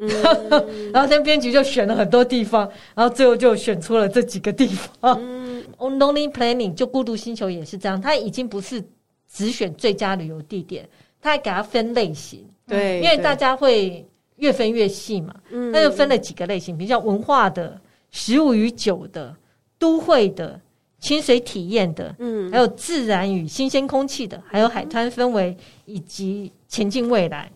嗯、然后，这编辑就选了很多地方，然后最后就选出了这几个地方。嗯，Lonely Planning 就孤独星球也是这样，它已经不是只选最佳旅游地点，它还给它分类型。对，因为大家会越分越细嘛。嗯，那就分了几个类型，比如像文化的、食物与酒的、都会的、清水体验的，嗯，还有自然与新鲜空气的，还有海滩氛围以及前进未来。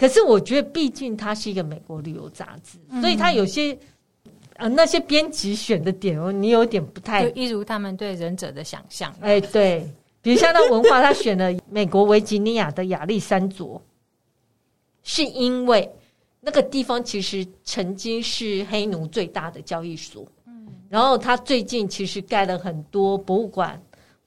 可是我觉得，毕竟它是一个美国旅游杂志，嗯、所以它有些啊、呃、那些编辑选的点哦，你有点不太，一如他们对忍者的想象。哎，对，比如像那文化，他选了美国维吉尼亚的亚历山卓，是因为那个地方其实曾经是黑奴最大的交易所。嗯，然后他最近其实盖了很多博物馆，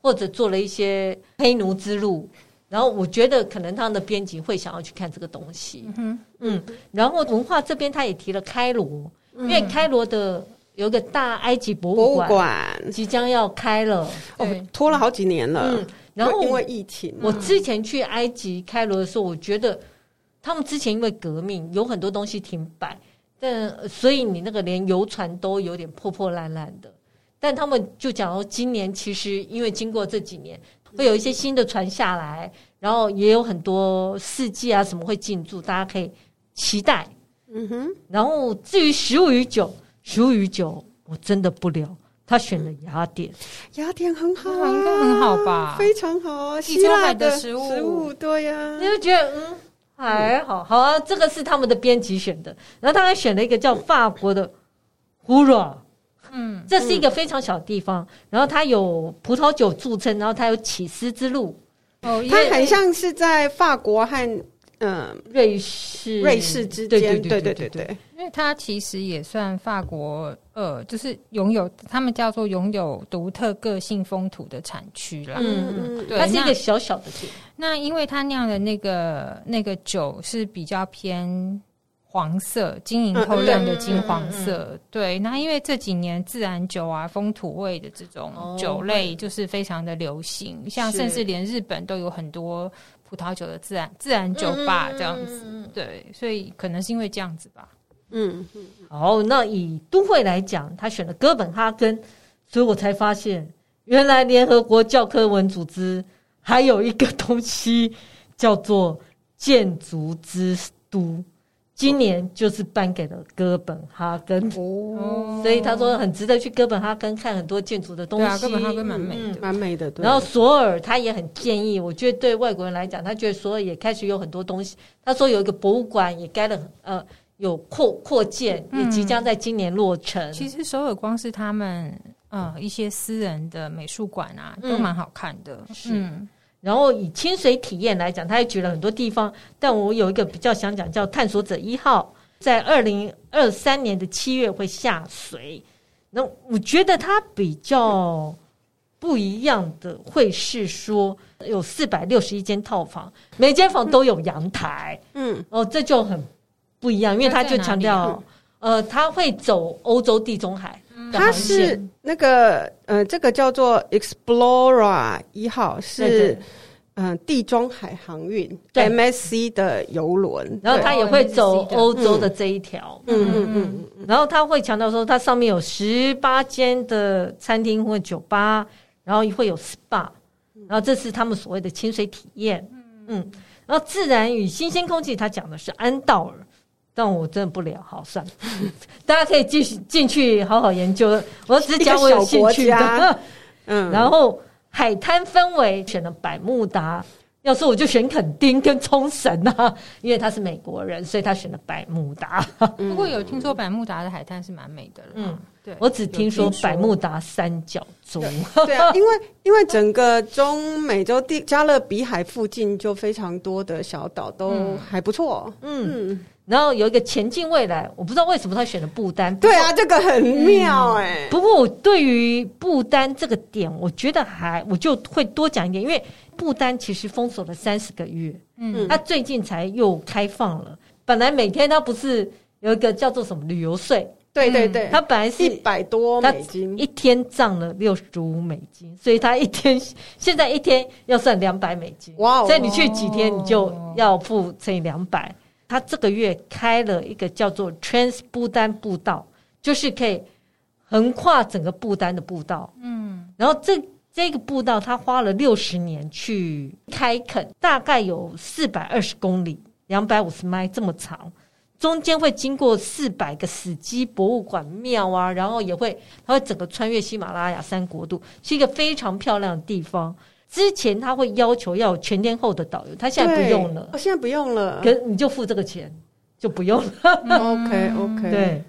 或者做了一些黑奴之路。然后我觉得可能他们的编辑会想要去看这个东西，嗯，嗯，然后文化这边他也提了开罗，嗯、因为开罗的有个大埃及博物馆即将要开了，哦，拖了好几年了，嗯，然后因为疫情，我之前去埃及开罗的时候，我觉得他们之前因为革命有很多东西停摆，但所以你那个连游船都有点破破烂烂的，但他们就讲说今年其实因为经过这几年。会有一些新的船下来，然后也有很多四季啊什么会进驻，大家可以期待。嗯哼。然后至于食物与酒，食物与酒我真的不聊。他选了雅典，雅典很好啊，应该很好吧？非常好啊，希腊的食物，食物对呀、啊。你就觉得嗯还好，好啊，这个是他们的编辑选的，然后他还选了一个叫法国的 Hura。嗯，这是一个非常小的地方，嗯、然后它有葡萄酒著称，然后它有起司之路，哦，它很像是在法国和嗯、呃、瑞士。瑞士之间，对对对对对对，因为它其实也算法国，呃，就是拥有他们叫做拥有独特个性风土的产区啦，嗯嗯，对，它是一个小小的地，那因为它酿的那个那个酒是比较偏。黄色，晶莹透亮的金黄色。嗯嗯嗯、对，那因为这几年自然酒啊，风土味的这种酒类就是非常的流行，哦、像甚至连日本都有很多葡萄酒的自然自然酒吧这样子。嗯、对，所以可能是因为这样子吧。嗯，好，那以都会来讲，他选了哥本哈根，所以我才发现，原来联合国教科文组织还有一个东西叫做建筑之都。今年就是颁给了哥本哈根，哦，所以他说很值得去哥本哈根看很多建筑的东西。对啊，哥本哈根蛮美的，蛮美的。对。然后索尔他也很建议，我觉得对外国人来讲，他觉得索尔也开始有很多东西。他说有一个博物馆也盖了，呃，有扩扩建，也即将在今年落成。其实首尔光是他们呃一些私人的美术馆啊，都蛮好看的。是。然后以清水体验来讲，他也举了很多地方，但我有一个比较想讲，叫探索者一号，在二零二三年的七月会下水。那我觉得它比较不一样的会是说，有四百六十一间套房，每间房都有阳台。嗯，哦，这就很不一样，因为他就强调，呃，他会走欧洲地中海。它是那个呃，这个叫做 Explorer 一号，是嗯、呃、地中海航运 MSC 的游轮，然后它也会走欧洲的这一条，嗯嗯嗯，然后它会强调说，它上面有十八间的餐厅或酒吧，然后会有 SPA，然后这是他们所谓的清水体验，嗯，然后自然与新鲜空气，它讲的是安道尔。但我真的不聊，好算了，大家可以继续进去好好研究。我只讲我有兴趣的，嗯。然后海滩氛围选了百慕达，要是我就选垦丁跟冲绳啊，因为他是美国人，所以他选了百慕达。不过有听说百慕达的海滩是蛮美的了，嗯，对。我只听说百慕达三角洲，对啊，因为因为整个中美洲地加勒比海附近就非常多的小岛都还不错，嗯。然后有一个前进未来，我不知道为什么他选了不丹。对啊，这个很妙哎、欸。不过我对于不丹这个点，我觉得还我就会多讲一点，因为不丹其实封锁了三十个月，嗯，他最近才又开放了。本来每天他不是有一个叫做什么旅游税？对对对，他本来是一百多美金，一天涨了六十五美金，所以他一天现在一天要算两百美金。哇、哦！所以你去几天，你就要付乘以两百。他这个月开了一个叫做 Trans 不丹步道，就是可以横跨整个布丹的步道。嗯，然后这这个步道他花了六十年去开垦，大概有四百二十公里，两百五十迈这么长，中间会经过四百个死基博物馆庙啊，然后也会它会整个穿越喜马拉雅山国度，是一个非常漂亮的地方。之前他会要求要有全天候的导游，他现在不用了。我现在不用了，可你就付这个钱就不用了。OK OK，对。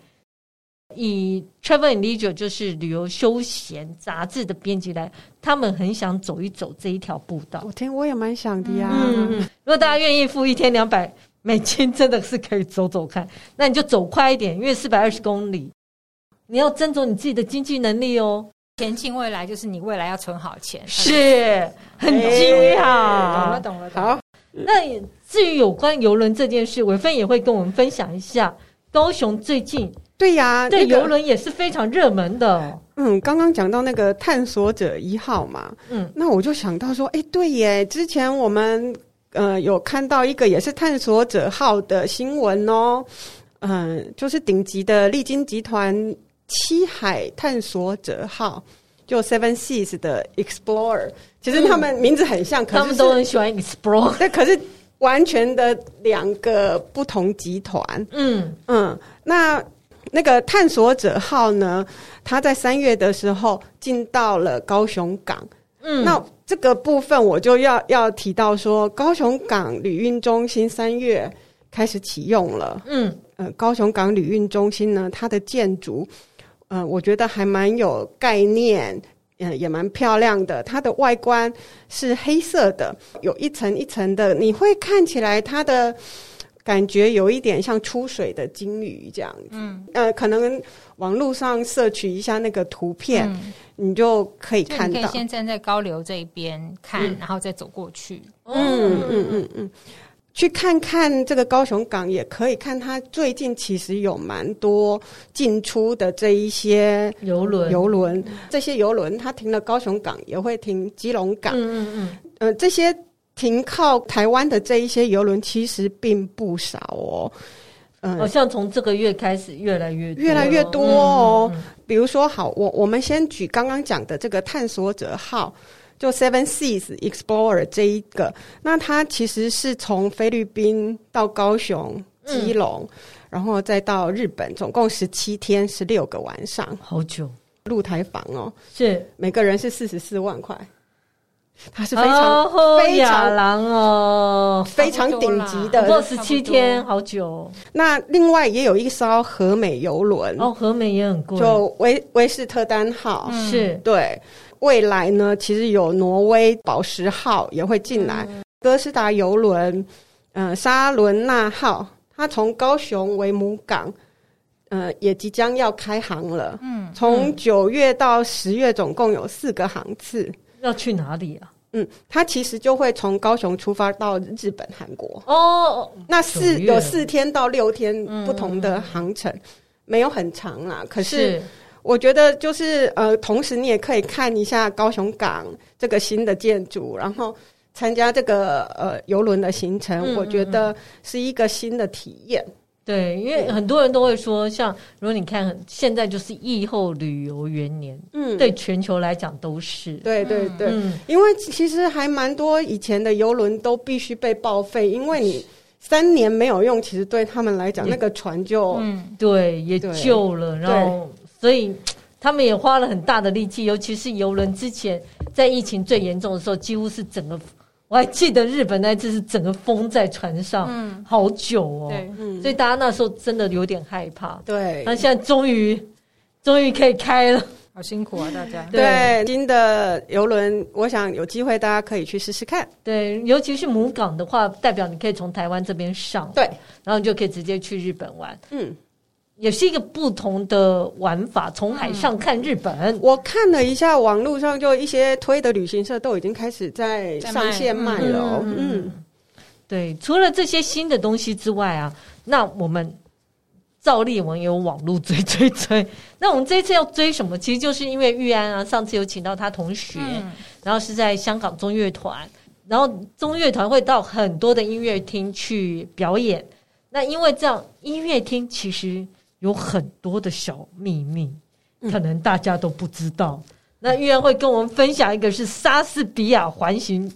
以 Travel and Leisure 就是旅游休闲杂志的编辑来，他们很想走一走这一条步道。我听我也蛮想的呀。嗯，如果大家愿意付一天两百美金，真的是可以走走看。那你就走快一点，因为四百二十公里，你要斟酌你自己的经济能力哦。前进未来就是你未来要存好钱，是很精好。懂了，懂了，好。那至于有关游轮这件事，伟芬也会跟我们分享一下。高雄最近对呀，对游轮也是非常热门的。嗯，刚刚讲到那个探索者一号嘛，嗯，那我就想到说，哎，对耶，之前我们呃有看到一个也是探索者号的新闻哦，嗯，就是顶级的丽晶集团。七海探索者号，就 Seven Seas 的 Explorer，其实他们名字很像，嗯、可是，是他们都很喜欢 Explore，对，可是完全的两个不同集团。嗯嗯，那那个探索者号呢，他在三月的时候进到了高雄港。嗯，那这个部分我就要要提到说，高雄港旅运中心三月开始启用了。嗯呃，高雄港旅运中心呢，它的建筑。嗯、呃，我觉得还蛮有概念，嗯、呃，也蛮漂亮的。它的外观是黑色的，有一层一层的，你会看起来它的感觉有一点像出水的鲸鱼这样子。嗯，呃，可能网络上摄取一下那个图片，嗯、你就可以看到。你可以先站在高流这一边看，嗯、然后再走过去。嗯嗯嗯嗯。嗯去看看这个高雄港，也可以看它最近其实有蛮多进出的这一些游轮。游轮这些游轮，它停了高雄港，也会停基隆港。嗯嗯嗯。呃，这些停靠台湾的这一些游轮，其实并不少哦。嗯，好像从这个月开始越来越越来越多哦。嗯嗯嗯。比如说，好，我我们先举刚刚讲的这个探索者号。就 Seven Seas Explorer 这一个，那它其实是从菲律宾到高雄、基隆，嗯、然后再到日本，总共十七天、十六个晚上，好久。露台房哦，是。每个人是四十四万块，它是非常、哦、非常狼哦，非常顶级的，坐十七天，好久。那另外也有一艘和美邮轮。哦，和美也很贵，就威威士特丹号、嗯、是。对。未来呢，其实有挪威宝石号也会进来，嗯、哥斯达邮轮，嗯，沙伦纳号，它从高雄为母港，呃，也即将要开航了。嗯，从九月到十月，总共有四个航次。要去哪里啊？嗯，它其实就会从高雄出发到日本、韩国。哦，那四有四天到六天不同的航程，嗯、没有很长啦。可是。是我觉得就是呃，同时你也可以看一下高雄港这个新的建筑，然后参加这个呃游轮的行程，嗯嗯嗯，我觉得是一个新的体验。对，因为很多人都会说，像如果你看现在就是疫后旅游元年，嗯，对全球来讲都是。对对对，嗯、因为其实还蛮多以前的游轮都必须被报废，因为你三年没有用，其实对他们来讲，那个船就嗯，对，也旧了，然后。所以他们也花了很大的力气，尤其是游轮。之前在疫情最严重的时候，几乎是整个，我还记得日本那次是整个封在船上，嗯，好久哦。对，嗯，所以大家那时候真的有点害怕。对，那现在终于，终于可以开了。好辛苦啊，大家。对，新的游轮，我想有机会大家可以去试试看。对，尤其是母港的话，代表你可以从台湾这边上，对，然后你就可以直接去日本玩。嗯。也是一个不同的玩法，从海上看日本。嗯、我看了一下网络上，就一些推的旅行社都已经开始在上线卖了。嗯，嗯对。除了这些新的东西之外啊，那我们照例我们有网络追追追。那我们这一次要追什么？其实就是因为玉安啊，上次有请到他同学，嗯、然后是在香港中乐团，然后中乐团会到很多的音乐厅去表演。那因为这样，音乐厅其实。有很多的小秘密，可能大家都不知道。嗯、那玉安会跟我们分享一个是莎士比亚环形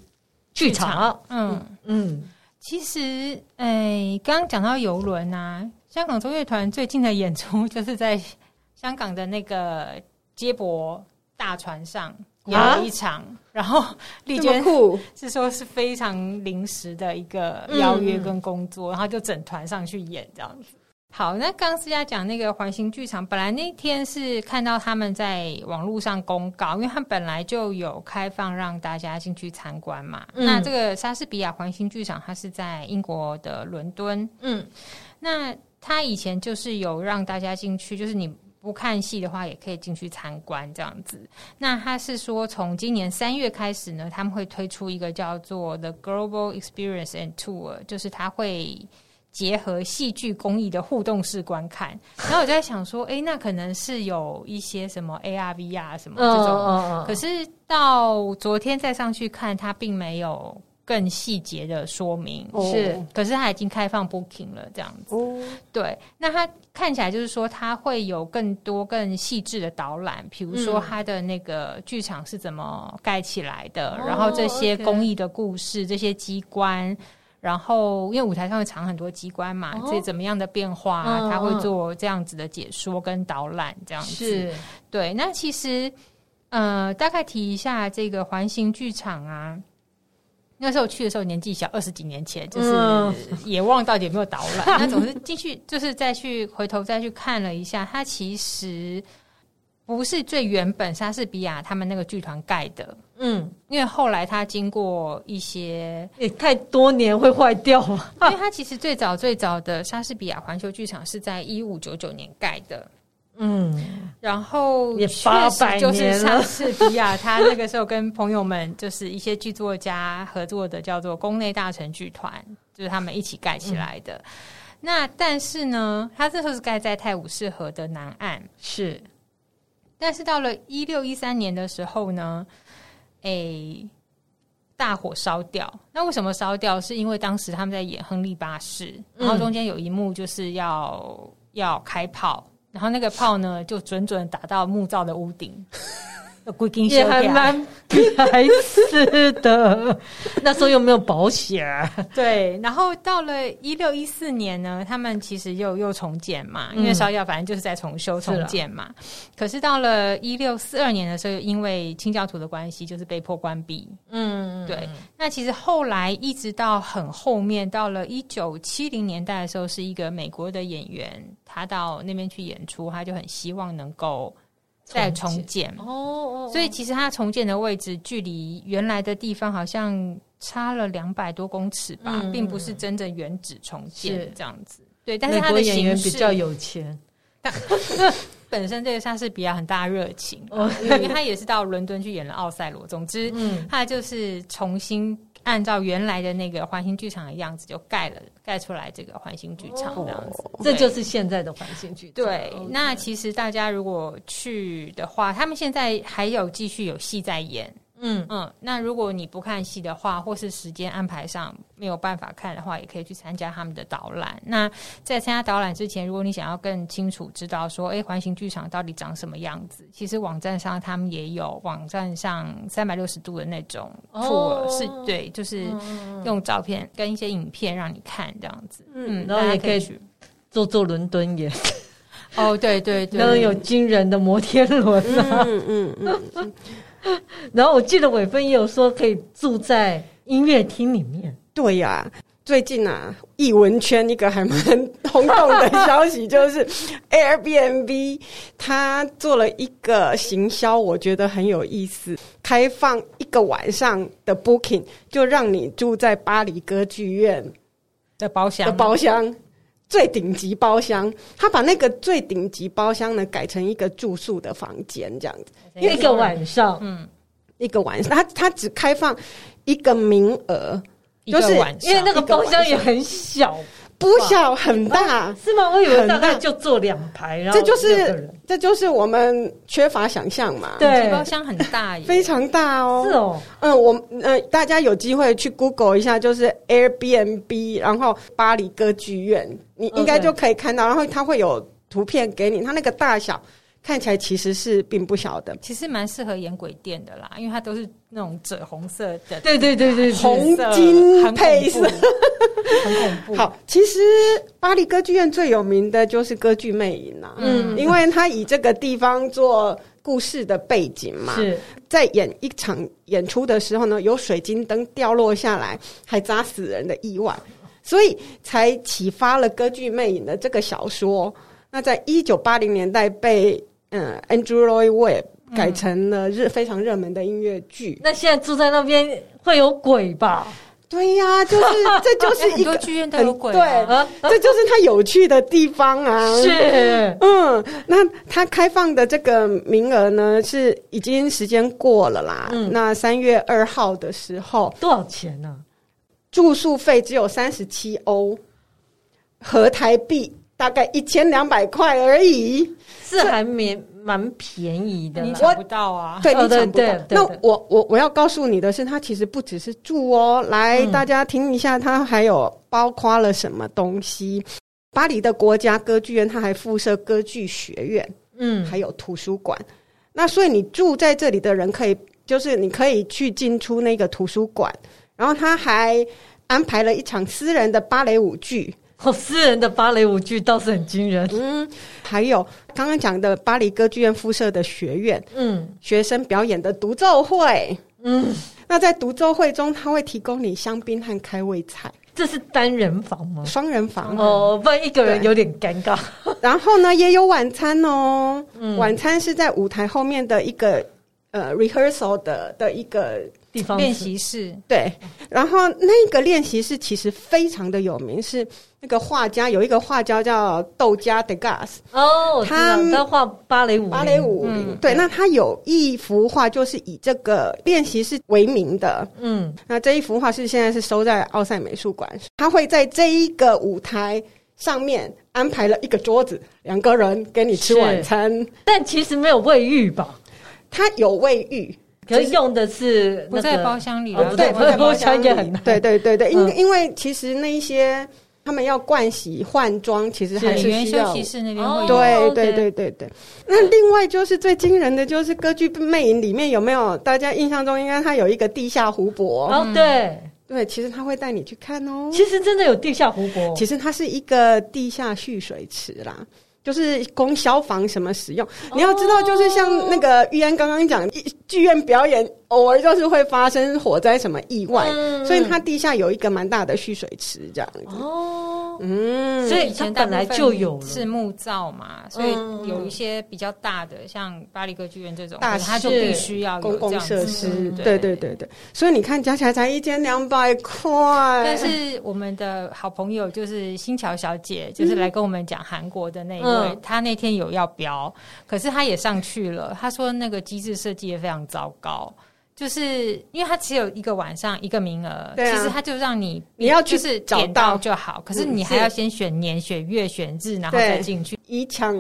剧场。嗯。嗯，其实，哎，刚刚讲到游轮啊，香港中乐团最近的演出 就是在香港的那个接驳大船上演了一场，啊、然后丽娟是说是非常临时的一个邀约跟工作，嗯、然后就整团上去演这样子。好，那刚刚思佳讲那个环形剧场，本来那天是看到他们在网络上公告，因为他们本来就有开放让大家进去参观嘛。嗯、那这个莎士比亚环形剧场，它是在英国的伦敦。嗯，那他以前就是有让大家进去，就是你不看戏的话，也可以进去参观这样子。那他是说，从今年三月开始呢，他们会推出一个叫做 The Global Experience and Tour，就是他会。结合戏剧工艺的互动式观看，然后我就在想说，哎、欸，那可能是有一些什么 AR、VR 什么这种，可是到昨天再上去看，它并没有更细节的说明，哦、是，可是它已经开放 booking 了，这样子。哦、对，那它看起来就是说，它会有更多更细致的导览，比如说它的那个剧场是怎么盖起来的，嗯、然后这些工艺的故事，这些机关。然后，因为舞台上会藏很多机关嘛，这怎么样的变化、啊，嗯、他会做这样子的解说跟导览，这样子。是对。那其实，呃，大概提一下这个环形剧场啊。那时候去的时候年纪小，二十几年前，就是也忘到底有没有导览。嗯、那总是进去，就是再去回头再去看了一下，它其实。不是最原本莎士比亚他们那个剧团盖的，嗯，因为后来它经过一些也太多年会坏掉了，因为它其实最早最早的莎士比亚环球剧场是在一五九九年盖的，嗯，然后也八百就是莎士比亚他那个时候跟朋友们就是一些剧作家合作的，叫做宫内大臣剧团，就是他们一起盖起来的。嗯、那但是呢，他这时候是盖在泰晤士河的南岸，是。但是到了一六一三年的时候呢，诶、欸，大火烧掉。那为什么烧掉？是因为当时他们在演《亨利八世》，然后中间有一幕就是要、嗯、要开炮，然后那个炮呢就准准打到木造的屋顶。也还蛮白痴的，那时候又没有保险。对，然后到了一六一四年呢，他们其实又又重建嘛，因为烧掉，反正就是在重修重建嘛。嗯、可是到了一六四二年的时候，因为清教徒的关系，就是被迫关闭。嗯，对。那其实后来一直到很后面，到了一九七零年代的时候，是一个美国的演员，他到那边去演出，他就很希望能够。在重建哦，哦，所以其实它重建的位置距离原来的地方好像差了两百多公尺吧，嗯、并不是真正原址重建这样子。对，但是他的演员比较有钱，但 本身这个莎士比亚很大热情，哦、因为他也是到伦敦去演了《奥赛罗》。总之，嗯，他就是重新。按照原来的那个环形剧场的样子，就盖了盖出来这个环形剧场这样子，哦、这就是现在的环形剧场。对.那其实大家如果去的话，他们现在还有继续有戏在演。嗯嗯，那如果你不看戏的话，或是时间安排上没有办法看的话，也可以去参加他们的导览。那在参加导览之前，如果你想要更清楚知道说，哎，环形剧场到底长什么样子，其实网站上他们也有网站上三百六十度的那种 tour，哦，是对，就是用照片跟一些影片让你看这样子。嗯，然后也可以去做做伦敦眼。哦，对对对，然后有惊人的摩天轮啊，嗯嗯嗯。嗯 然后我记得伟芬也有说可以住在音乐厅里面。对呀、啊，最近啊，艺文圈一个还蛮轰动的消息，就是 Airbnb 它做了一个行销，我觉得很有意思，开放一个晚上的 Booking，就让你住在巴黎歌剧院的包厢的包厢，最顶级包厢。他把那个最顶级包厢呢改成一个住宿的房间，这样子，一个晚上，嗯，一个晚上，他他只开放一个名额。就是因为那个包厢也很小，不小很大，是吗？我以为大概就坐两排，然后这就是这就是我们缺乏想象嘛。对，包厢很大，非常大哦。是哦，嗯，我呃，大家有机会去 Google 一下，就是 Airbnb，然后巴黎歌剧院，你应该就可以看到，然后它会有图片给你，它那个大小。看起来其实是并不小的，其实蛮适合演鬼店的啦，因为它都是那种赭红色的，对对对对，红金配色，很恐怖。好，其实巴黎歌剧院最有名的就是歌剧魅影啦，嗯，因为它以这个地方做故事的背景嘛，是在演一场演出的时候呢，有水晶灯掉落下来，还砸死人的意外，所以才启发了歌剧魅影的这个小说。那在一九八零年代被嗯，Andrew Lloyd Webber 改成了热非常热门的音乐剧。那现在住在那边会有鬼吧？对呀、啊，就是 这就是一个剧院都有鬼、啊，对，这就是它有趣的地方啊。是，嗯，那它开放的这个名额呢，是已经时间过了啦。嗯，那三月二号的时候，多少钱呢、啊？住宿费只有三十七欧，合台币。大概一千两百块而已，是还蛮蛮便宜的。你抢不到啊？对，你抢不到。那我我我要告诉你的是，它其实不只是住哦。来，大家听一下，它还有包括了什么东西？巴黎的国家歌剧院，它还附设歌剧学院，嗯，还有图书馆。那所以你住在这里的人，可以就是你可以去进出那个图书馆，然后他还安排了一场私人的芭蕾舞剧。哦，私人的芭蕾舞剧倒是很惊人。嗯，还有刚刚讲的巴黎歌剧院附设的学院，嗯，学生表演的独奏会，嗯，那在独奏会中，他会提供你香槟和开胃菜。这是单人房吗？双人房哦，不然一个人有点尴尬。然后呢，也有晚餐哦，嗯，晚餐是在舞台后面的一个呃 rehearsal 的的一个。地方练习室。对，然后那个练习室其实非常的有名，是那个画家有一个画家叫窦加·德加斯哦，他他画芭蕾舞，芭蕾舞，嗯、对，那他有一幅画就是以这个练习室为名的，嗯，那这一幅画是现在是收在奥赛美术馆，他会在这一个舞台上面安排了一个桌子，两个人给你吃晚餐，但其实没有卫浴吧？他有卫浴。可是用的是、那个、不在包厢里，哦、对，不在包厢也很对对对对，因、嗯、因为其实那一些他们要盥洗换装，其实还是需要。休息室那边会有。对对对对对。那另外就是最惊人的就是歌剧魅影里面有没有？大家印象中应该它有一个地下湖泊哦，对对，其实他会带你去看哦。其实真的有地下湖泊，其实它是一个地下蓄水池啦。就是供消防什么使用，你要知道，就是像那个玉安刚刚讲，剧院表演偶尔就是会发生火灾什么意外，嗯、所以它地下有一个蛮大的蓄水池这样子。哦，嗯，所以它本来就有是木造嘛，所以有一些比较大的，像巴黎歌剧院这种，大它就必须要公共设施。对对对对，所以你看加起来才一千两百块。但是我们的好朋友就是新桥小姐，就是来跟我们讲韩国的那一位，她那天有要标，可是她也上去了。她说那个机制设计也非常糟糕，就是因为它只有一个晚上一个名额，对啊、其实他就让你你要去就是找到就好，可是你还要先选年、选月、选日，然后再进去。以抢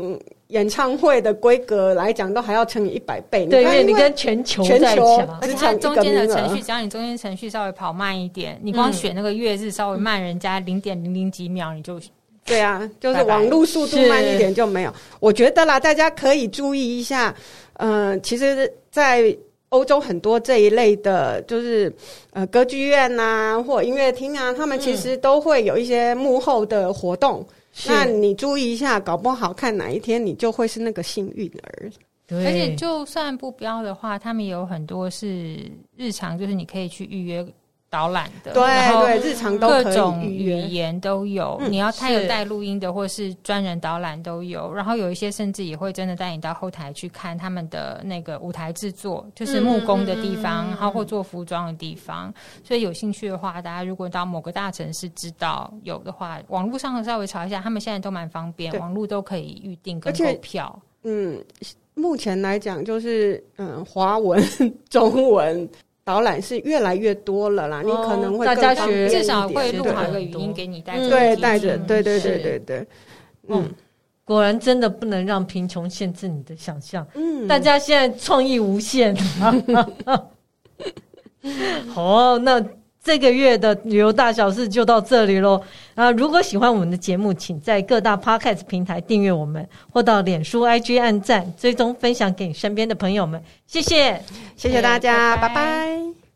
演唱会的规格来讲，都还要乘以一百倍。对，因为你跟全球在抢，而且它中间的程序，只要你中间程序稍微跑慢一点，你光选那个月日稍微慢人家零点零零几秒，你就。对啊，就是网络速度慢一点就没有。我觉得啦，大家可以注意一下。嗯、呃，其实，在欧洲很多这一类的，就是呃歌剧院呐、啊，或音乐厅啊，他们其实都会有一些幕后的活动。嗯、那你注意一下，搞不好看哪一天你就会是那个幸运儿。对，而且就算不标的话，他们有很多是日常，就是你可以去预约。导览的，对对，日常都各种语言都有。嗯、你要他有带录音的，或是专人导览都有。然后有一些甚至也会真的带你到后台去看他们的那个舞台制作，就是木工的地方，嗯、然后或做服装的地方。所以有兴趣的话，大家如果到某个大城市知道有的话，网络上稍微查一下，他们现在都蛮方便，网络都可以预定跟购票。嗯，目前来讲就是嗯，华文、中文。导览是越来越多了啦，哦、你可能会大家学至少会录好一个语音给你带着，对，带着，对对对对对，嗯，嗯。果然真的不能让贫穷限制你的想象，嗯，大家现在创意无限，好，那这个月的旅游大小事就到这里喽。啊，如果喜欢我们的节目，请在各大 Podcast 平台订阅我们，或到脸书 IG 按赞、追踪、分享给你身边的朋友们。谢谢，谢谢大家，拜拜。拜拜。